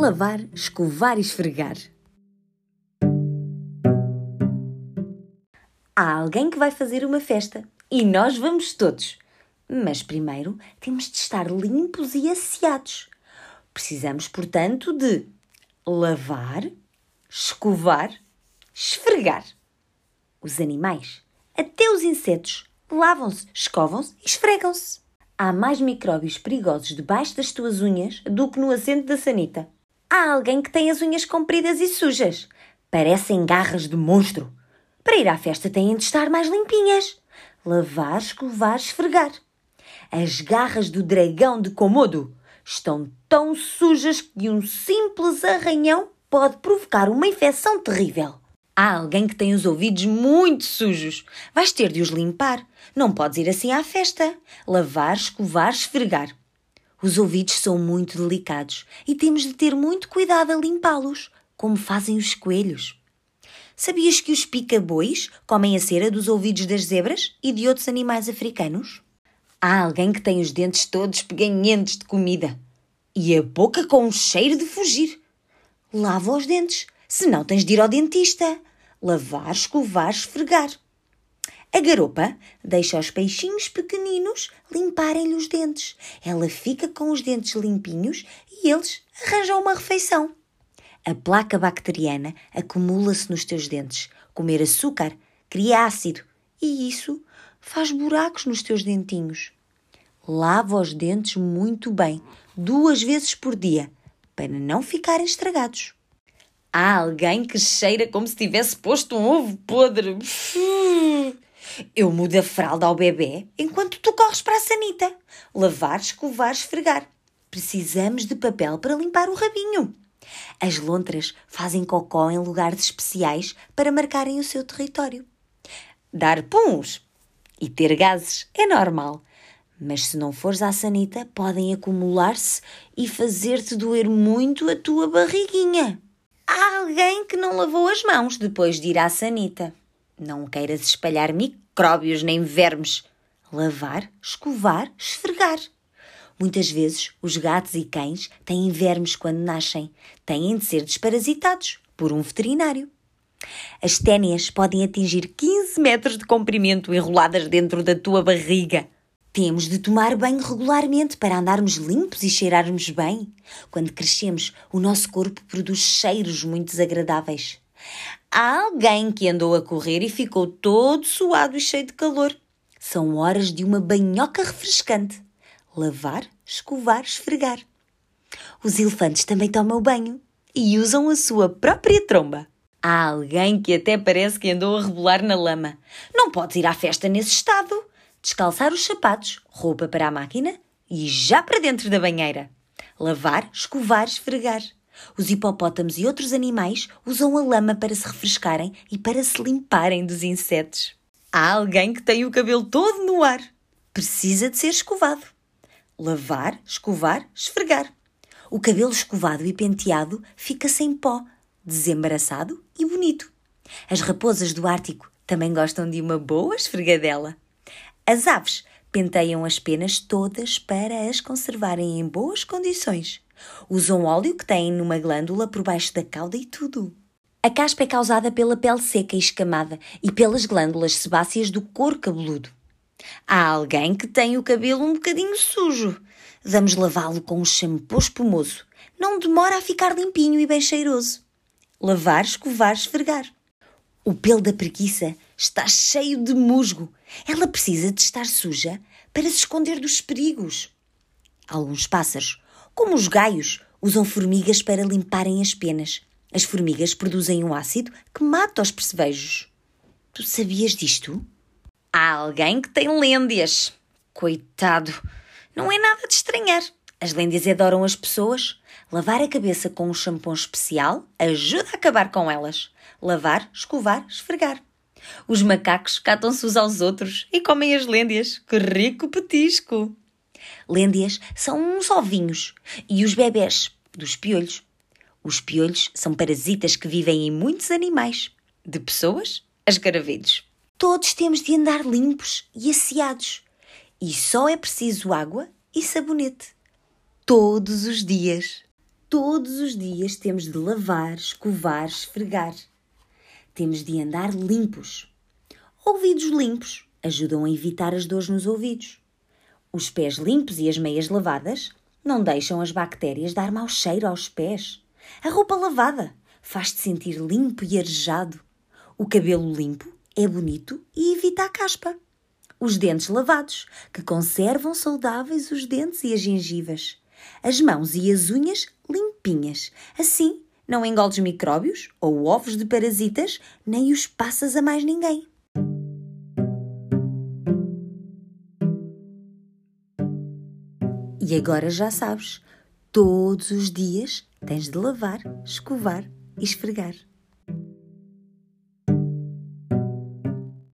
lavar, escovar e esfregar. Há alguém que vai fazer uma festa e nós vamos todos. Mas primeiro temos de estar limpos e asseados. Precisamos, portanto, de lavar, escovar, esfregar. Os animais, até os insetos, lavam-se, escovam-se e esfregam-se. Há mais micróbios perigosos debaixo das tuas unhas do que no assento da sanita. Há alguém que tem as unhas compridas e sujas. Parecem garras de monstro. Para ir à festa têm de estar mais limpinhas. Lavar, escovar, esfregar. As garras do dragão de Komodo estão tão sujas que um simples arranhão pode provocar uma infecção terrível. Há alguém que tem os ouvidos muito sujos. Vais ter de os limpar. Não podes ir assim à festa. Lavar, escovar, esfregar. Os ouvidos são muito delicados e temos de ter muito cuidado a limpá-los, como fazem os coelhos. Sabias que os pica-bois comem a cera dos ouvidos das zebras e de outros animais africanos? Há alguém que tem os dentes todos peganhentos de comida e a boca com um cheiro de fugir. Lava os dentes, senão tens de ir ao dentista. Lavar, escovar, esfregar. A garopa deixa os peixinhos pequeninos limparem-lhe os dentes. Ela fica com os dentes limpinhos e eles arranjam uma refeição. A placa bacteriana acumula-se nos teus dentes. Comer açúcar cria ácido e isso faz buracos nos teus dentinhos. Lava os dentes muito bem, duas vezes por dia, para não ficarem estragados. Há alguém que cheira como se tivesse posto um ovo podre. Eu mudo a fralda ao bebê enquanto tu corres para a sanita. Lavar, escovar, esfregar. Precisamos de papel para limpar o rabinho. As lontras fazem cocó em lugares especiais para marcarem o seu território. Dar puns e ter gases é normal, mas se não fores à sanita, podem acumular-se e fazer-te doer muito a tua barriguinha. Há alguém que não lavou as mãos depois de ir à sanita. Não queiras espalhar micróbios nem vermes. Lavar, escovar, esfregar. Muitas vezes os gatos e cães têm vermes quando nascem. Têm de ser desparasitados por um veterinário. As ténias podem atingir 15 metros de comprimento enroladas dentro da tua barriga. Temos de tomar banho regularmente para andarmos limpos e cheirarmos bem. Quando crescemos, o nosso corpo produz cheiros muito desagradáveis. Há alguém que andou a correr e ficou todo suado e cheio de calor. São horas de uma banhoca refrescante. Lavar, escovar, esfregar. Os elefantes também tomam banho e usam a sua própria tromba. Há alguém que até parece que andou a rebolar na lama. Não podes ir à festa nesse estado. Descalçar os sapatos, roupa para a máquina e já para dentro da banheira. Lavar, escovar, esfregar. Os hipopótamos e outros animais usam a lama para se refrescarem e para se limparem dos insetos. Há alguém que tem o cabelo todo no ar. Precisa de ser escovado. Lavar, escovar, esfregar. O cabelo escovado e penteado fica sem pó, desembaraçado e bonito. As raposas do Ártico também gostam de uma boa esfregadela. As aves penteiam as penas todas para as conservarem em boas condições. Usam óleo que têm numa glândula por baixo da cauda e tudo. A caspa é causada pela pele seca e escamada e pelas glândulas sebáceas do couro cabeludo. Há alguém que tem o cabelo um bocadinho sujo. Vamos lavá-lo com um shampoo espumoso. Não demora a ficar limpinho e bem cheiroso. Lavar, escovar, esfregar. O pelo da preguiça está cheio de musgo. Ela precisa de estar suja para se esconder dos perigos. Alguns pássaros como os gaios, usam formigas para limparem as penas. As formigas produzem um ácido que mata os percevejos. Tu sabias disto? Há alguém que tem lêndias. Coitado. Não é nada de estranhar. As lêndias adoram as pessoas. Lavar a cabeça com um shampoo especial ajuda a acabar com elas. Lavar, escovar, esfregar. Os macacos catam-se uns aos outros e comem as lêndias. Que rico petisco! Lêndias são uns ovinhos e os bebés dos piolhos. Os piolhos são parasitas que vivem em muitos animais, de pessoas a escaravelhos. Todos temos de andar limpos e asseados. E só é preciso água e sabonete. Todos os dias. todos os dias temos de lavar, escovar, esfregar. Temos de andar limpos. Ouvidos limpos ajudam a evitar as dores nos ouvidos. Os pés limpos e as meias lavadas não deixam as bactérias dar mau cheiro aos pés. A roupa lavada faz-te sentir limpo e arejado. O cabelo limpo é bonito e evita a caspa. Os dentes lavados, que conservam saudáveis os dentes e as gengivas. As mãos e as unhas limpinhas. Assim, não engoldes micróbios ou ovos de parasitas, nem os passas a mais ninguém. E agora já sabes, todos os dias tens de lavar, escovar e esfregar.